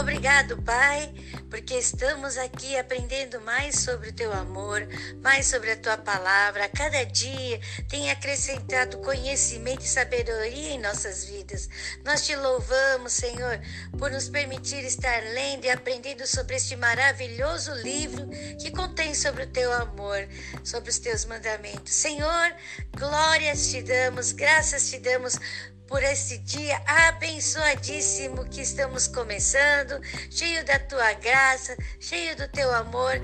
Obrigado, Pai, porque estamos aqui aprendendo mais sobre o teu amor, mais sobre a tua palavra. A cada dia tem acrescentado conhecimento e sabedoria em nossas vidas. Nós te louvamos, Senhor, por nos permitir estar lendo e aprendendo sobre este maravilhoso livro que contém sobre o teu amor, sobre os teus mandamentos. Senhor, glórias te damos, graças te damos por esse dia abençoadíssimo que estamos começando, cheio da tua graça, cheio do teu amor.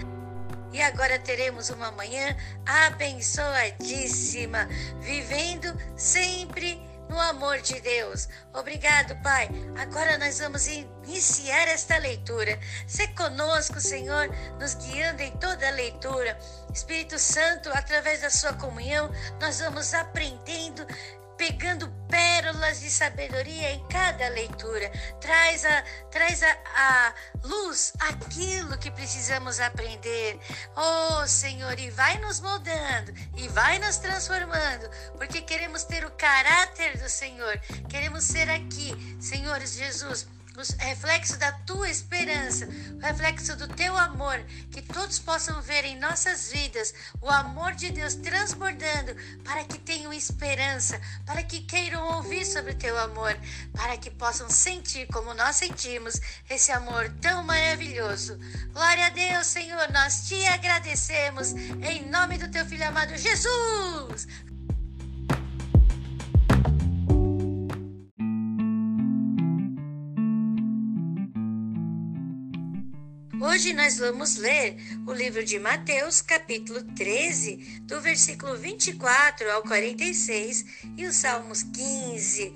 E agora teremos uma manhã abençoadíssima, vivendo sempre no amor de Deus. Obrigado, Pai. Agora nós vamos iniciar esta leitura. Se conosco, Senhor, nos guiando em toda a leitura. Espírito Santo, através da sua comunhão, nós vamos aprendendo pegando pérolas de sabedoria em cada leitura. Traz a, traz a, a luz aquilo que precisamos aprender. Oh, Senhor, e vai nos moldando e vai nos transformando, porque queremos ter o caráter do Senhor. Queremos ser aqui, Senhor Jesus o reflexo da tua esperança, o reflexo do teu amor, que todos possam ver em nossas vidas o amor de Deus transbordando, para que tenham esperança, para que queiram ouvir sobre o teu amor, para que possam sentir como nós sentimos esse amor tão maravilhoso. Glória a Deus, Senhor, nós te agradecemos em nome do teu filho amado Jesus. Hoje nós vamos ler o livro de Mateus, capítulo 13, do versículo 24 ao 46 e os Salmos 15.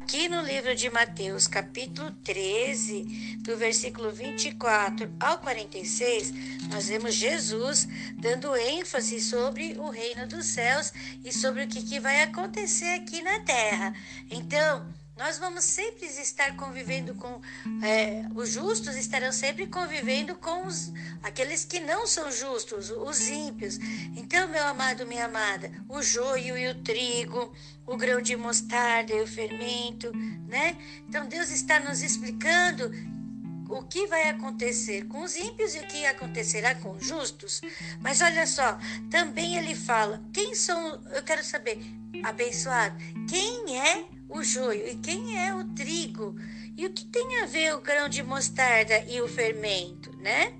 Aqui no livro de Mateus, capítulo 13, do versículo 24 ao 46, nós vemos Jesus dando ênfase sobre o reino dos céus e sobre o que, que vai acontecer aqui na terra. Então, nós vamos sempre estar convivendo com é, os justos estarão sempre convivendo com os, aqueles que não são justos, os ímpios. Então, meu amado, minha amada, o joio e o trigo, o grão de mostarda e o fermento, né? Então, Deus está nos explicando o que vai acontecer com os ímpios e o que acontecerá com os justos. Mas olha só, também ele fala: quem são, eu quero saber, abençoado, quem é o joio e quem é o trigo e o que tem a ver o grão de mostarda e o fermento, né?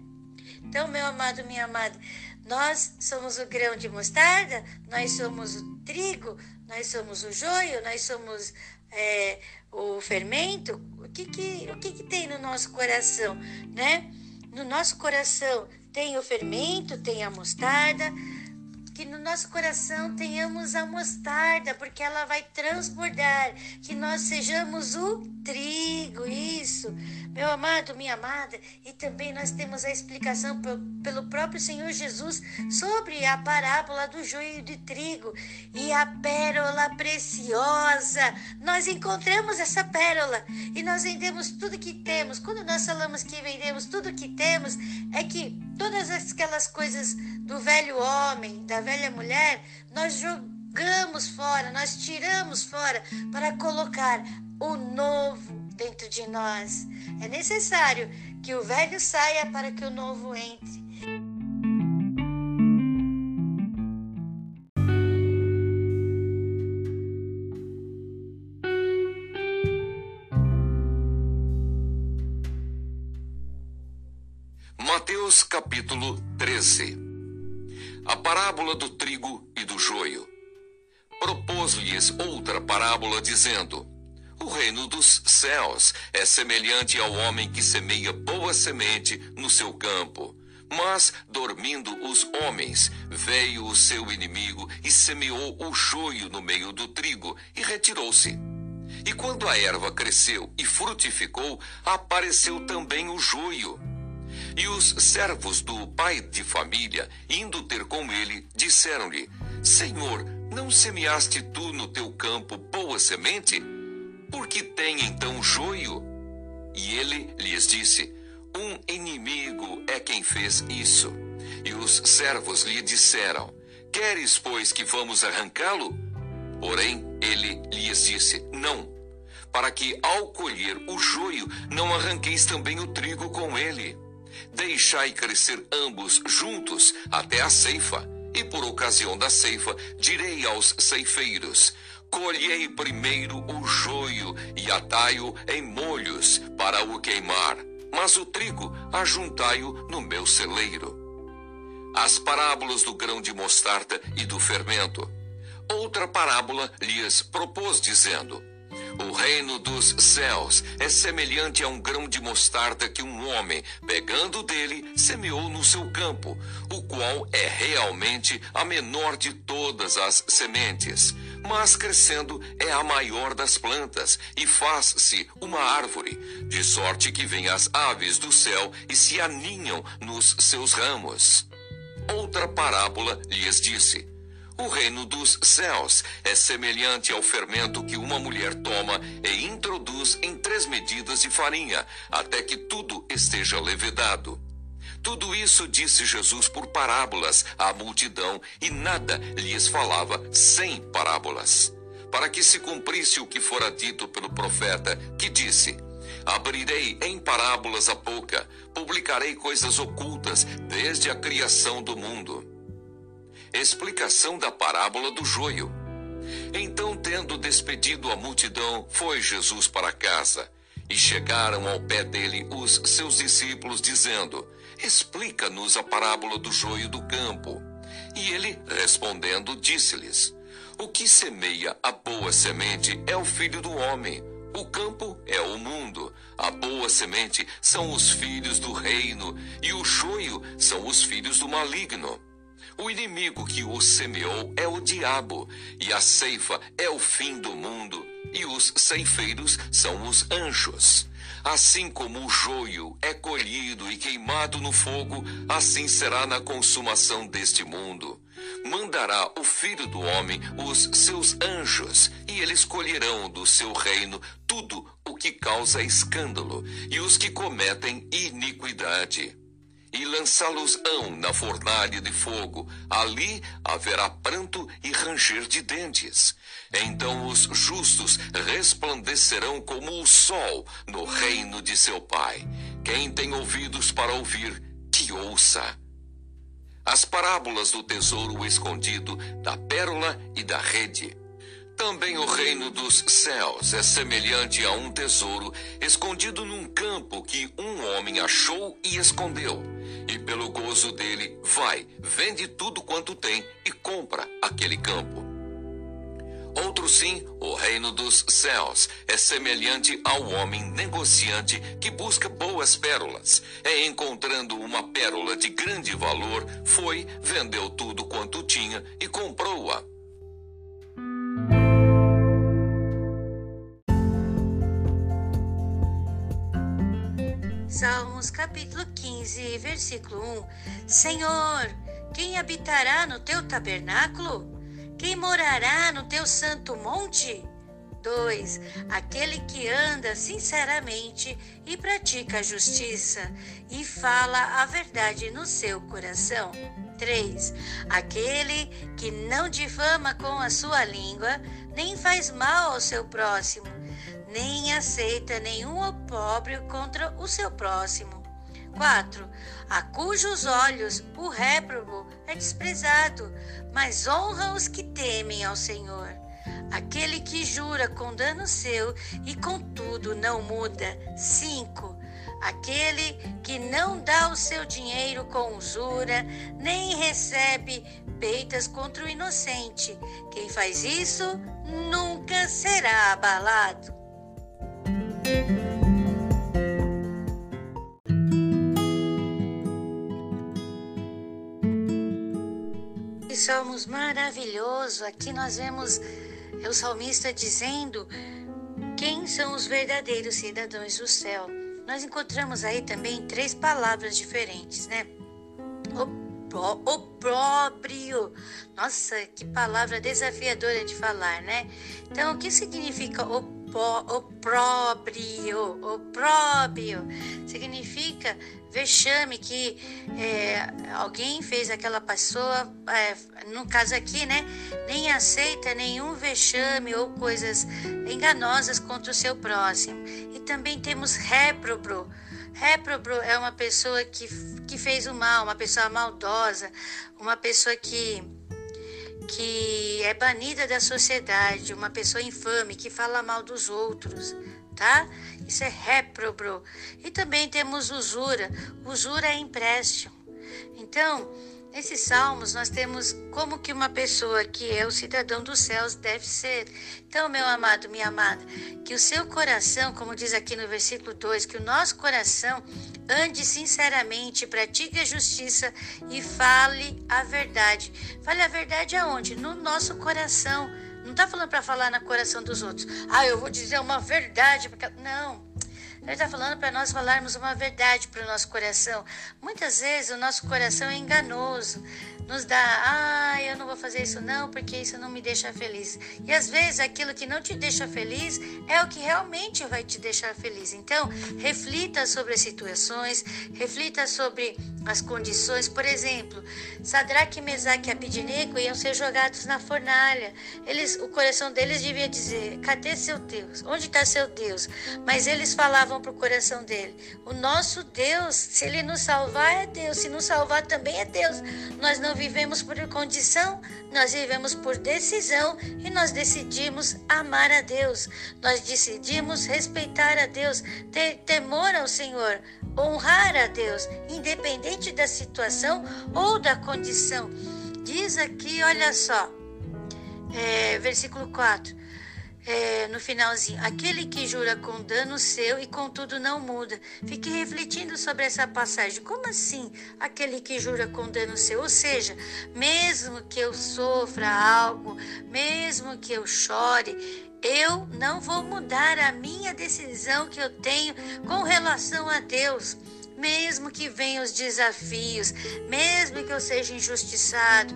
Então, meu amado, minha amada, nós somos o grão de mostarda, nós somos o trigo, nós somos o joio, nós somos é, o fermento. Que que, o que que tem no nosso coração, né? No nosso coração tem o fermento, tem a mostarda, que no nosso coração tenhamos a mostarda, porque ela vai transbordar, que nós sejamos o trigo, isso. Meu amado, minha amada, e também nós temos a explicação pelo próprio Senhor Jesus sobre a parábola do joio de trigo e a pérola preciosa. Nós encontramos essa pérola e nós vendemos tudo que temos. Quando nós falamos que vendemos tudo que temos, é que todas aquelas coisas do velho homem, da velha mulher, nós jogamos fora, nós tiramos fora para colocar o novo dentro de nós. É necessário que o velho saia para que o novo entre. Mateus capítulo 13 A parábola do trigo e do joio. Propôs-lhes outra parábola, dizendo: o reino dos céus é semelhante ao homem que semeia boa semente no seu campo. Mas, dormindo os homens, veio o seu inimigo e semeou o joio no meio do trigo e retirou-se. E quando a erva cresceu e frutificou, apareceu também o joio. E os servos do pai de família, indo ter com ele, disseram-lhe: Senhor, não semeaste tu no teu campo boa semente? Por que tem então joio? E ele lhes disse: Um inimigo é quem fez isso. E os servos lhe disseram: Queres, pois, que vamos arrancá-lo? Porém, ele lhes disse: Não, para que ao colher o joio não arranqueis também o trigo com ele. Deixai crescer ambos juntos até a ceifa, e por ocasião da ceifa direi aos ceifeiros: Colhei primeiro o joio e atai-o em molhos para o queimar, mas o trigo ajuntai-o no meu celeiro. As parábolas do grão de mostarda e do fermento. Outra parábola lhes propôs, dizendo: o reino dos céus é semelhante a um grão de mostarda que um homem, pegando dele, semeou no seu campo, o qual é realmente a menor de todas as sementes. Mas crescendo é a maior das plantas e faz-se uma árvore, de sorte que vêm as aves do céu e se aninham nos seus ramos. Outra parábola lhes disse: o reino dos céus é semelhante ao fermento que uma mulher toma e introduz em três medidas de farinha, até que tudo esteja levedado. Tudo isso disse Jesus por parábolas à multidão, e nada lhes falava sem parábolas. Para que se cumprisse o que fora dito pelo profeta, que disse: Abrirei em parábolas a boca, publicarei coisas ocultas desde a criação do mundo explicação da parábola do joio. Então, tendo despedido a multidão, foi Jesus para casa. E chegaram ao pé dele os seus discípulos, dizendo: Explica-nos a parábola do joio do campo. E ele, respondendo, disse-lhes: O que semeia a boa semente é o filho do homem. O campo é o mundo, a boa semente são os filhos do reino, e o joio são os filhos do maligno. O inimigo que o semeou é o diabo, e a ceifa é o fim do mundo, e os ceifeiros são os anjos. Assim como o joio é colhido e queimado no fogo, assim será na consumação deste mundo. Mandará o Filho do Homem os seus anjos, e eles colherão do seu reino tudo o que causa escândalo e os que cometem iniquidade e lançá-los-ão na fornalha de fogo. Ali haverá pranto e ranger de dentes. Então os justos resplandecerão como o sol no reino de seu Pai. Quem tem ouvidos para ouvir, que ouça. As parábolas do tesouro escondido, da pérola e da rede. Também o reino dos céus é semelhante a um tesouro escondido num campo que um homem achou e escondeu. E pelo gozo dele, vai, vende tudo quanto tem e compra aquele campo. Outro sim, o reino dos céus é semelhante ao homem negociante que busca boas pérolas. É encontrando uma pérola de grande valor, foi, vendeu tudo quanto tinha e comprou-a. Salmos capítulo 15, versículo 1. Senhor, quem habitará no teu tabernáculo? Quem morará no teu santo monte? 2. Aquele que anda sinceramente e pratica a justiça e fala a verdade no seu coração. 3. Aquele que não difama com a sua língua, nem faz mal ao seu próximo nem aceita nenhum opróbrio contra o seu próximo. 4. A cujos olhos o réprobo é desprezado, mas honra os que temem ao Senhor. Aquele que jura com dano seu e contudo não muda. 5. Aquele que não dá o seu dinheiro com usura, nem recebe peitas contra o inocente. Quem faz isso nunca será abalado. Que salmos maravilhoso! Aqui nós vemos é o salmista dizendo quem são os verdadeiros cidadãos do céu. Nós encontramos aí também três palavras diferentes, né? Opróbrio. Nossa, que palavra desafiadora de falar, né? Então, o que significa opróbrio? Opróbrio, opróbrio, significa vexame que é, alguém fez aquela pessoa, é, no caso aqui, né, nem aceita nenhum vexame ou coisas enganosas contra o seu próximo. E também temos réprobo. Réprobo é uma pessoa que, que fez o mal, uma pessoa maldosa, uma pessoa que que é banida da sociedade, uma pessoa infame que fala mal dos outros, tá? Isso é réprobo. E também temos usura. Usura é empréstimo. Então, Nesses salmos, nós temos como que uma pessoa que é o cidadão dos céus deve ser. Então, meu amado, minha amada, que o seu coração, como diz aqui no versículo 2, que o nosso coração ande sinceramente, pratique a justiça e fale a verdade. Fale a verdade aonde? No nosso coração. Não está falando para falar no coração dos outros. Ah, eu vou dizer uma verdade. Porque... Não. Ele está falando para nós falarmos uma verdade para o nosso coração. Muitas vezes o nosso coração é enganoso nos dá, ah, eu não vou fazer isso não, porque isso não me deixa feliz. E às vezes aquilo que não te deixa feliz é o que realmente vai te deixar feliz. Então, reflita sobre as situações, reflita sobre as condições. Por exemplo, Sadraque, Mesaque e Abidinego iam ser jogados na fornalha. Eles, o coração deles devia dizer: cadê seu Deus? Onde está seu Deus? Mas eles falavam para o coração dele: o nosso Deus, se ele nos salvar, é Deus. Se nos salvar, também é Deus. Nós não vivemos por condição, nós vivemos por decisão e nós decidimos amar a Deus. Nós decidimos respeitar a Deus, ter temor ao Senhor, honrar a Deus, independente da situação ou da condição. Diz aqui, olha só, é, versículo 4 é, no finalzinho, aquele que jura com dano seu e contudo não muda. Fique refletindo sobre essa passagem. Como assim aquele que jura com dano seu? Ou seja, mesmo que eu sofra algo, mesmo que eu chore, eu não vou mudar a minha decisão que eu tenho com relação a Deus. Mesmo que venham os desafios, mesmo que eu seja injustiçado,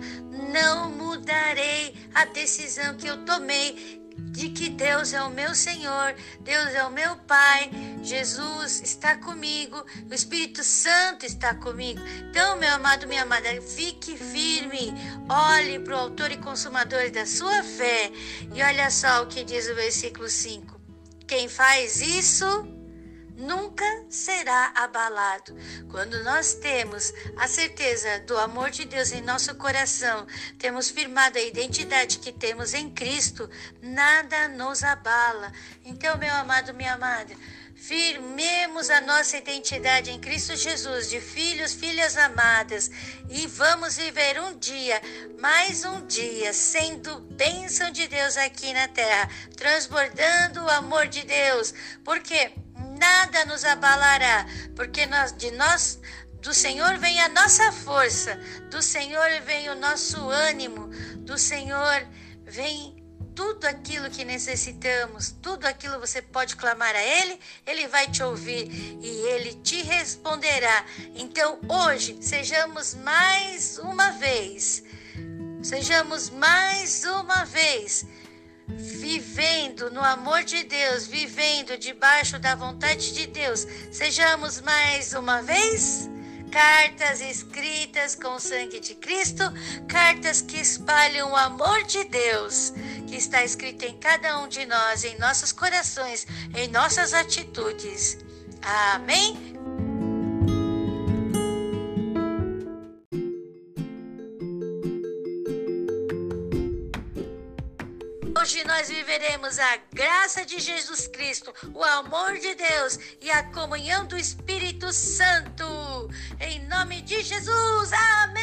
não mudarei a decisão que eu tomei de que Deus é o meu Senhor, Deus é o meu Pai, Jesus está comigo, o Espírito Santo está comigo. Então, meu amado, minha amada, fique firme, olhe para o Autor e Consumador da sua fé e olha só o que diz o versículo 5. Quem faz isso nunca será abalado. Quando nós temos a certeza do amor de Deus em nosso coração, temos firmado a identidade que temos em Cristo, nada nos abala. Então, meu amado, minha amada, Firmemos a nossa identidade em Cristo Jesus, de filhos, filhas amadas, e vamos viver um dia, mais um dia, sendo bênção de Deus aqui na terra, transbordando o amor de Deus, porque nada nos abalará, porque nós, de nós do Senhor vem a nossa força, do Senhor vem o nosso ânimo, do Senhor vem tudo aquilo que necessitamos, tudo aquilo você pode clamar a Ele, Ele vai te ouvir e Ele te responderá. Então hoje, sejamos mais uma vez, sejamos mais uma vez vivendo no amor de Deus, vivendo debaixo da vontade de Deus. Sejamos mais uma vez cartas escritas com o sangue de Cristo, cartas que espalham o amor de Deus, que está escrito em cada um de nós, em nossos corações, em nossas atitudes. Amém? Hoje nós viveremos a graça de Jesus Cristo, o amor de Deus e a comunhão do Espírito Santo. Em nome de Jesus, amém.